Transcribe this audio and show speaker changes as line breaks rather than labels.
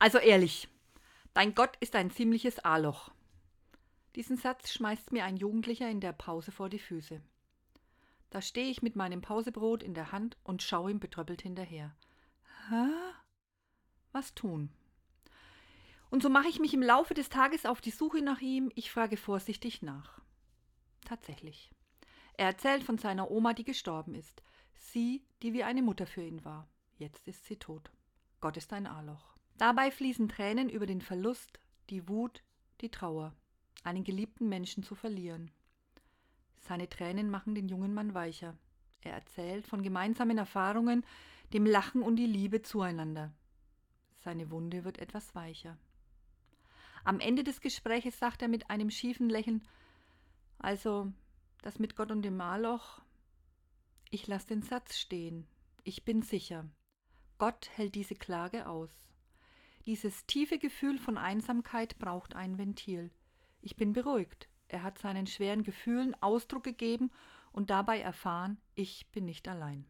Also ehrlich, dein Gott ist ein ziemliches A-Loch. Diesen Satz schmeißt mir ein Jugendlicher in der Pause vor die Füße. Da stehe ich mit meinem Pausebrot in der Hand und schaue ihm betröppelt hinterher. Hä? Was tun? Und so mache ich mich im Laufe des Tages auf die Suche nach ihm. Ich frage vorsichtig nach. Tatsächlich. Er erzählt von seiner Oma, die gestorben ist. Sie, die wie eine Mutter für ihn war. Jetzt ist sie tot. Gott ist ein A-Loch. Dabei fließen Tränen über den Verlust, die Wut, die Trauer, einen geliebten Menschen zu verlieren. Seine Tränen machen den jungen Mann weicher. Er erzählt von gemeinsamen Erfahrungen, dem Lachen und die Liebe zueinander. Seine Wunde wird etwas weicher. Am Ende des Gespräches sagt er mit einem schiefen Lächeln, also das mit Gott und dem Maloch, ich lasse den Satz stehen, ich bin sicher, Gott hält diese Klage aus. Dieses tiefe Gefühl von Einsamkeit braucht ein Ventil. Ich bin beruhigt. Er hat seinen schweren Gefühlen Ausdruck gegeben und dabei erfahren, ich bin nicht allein.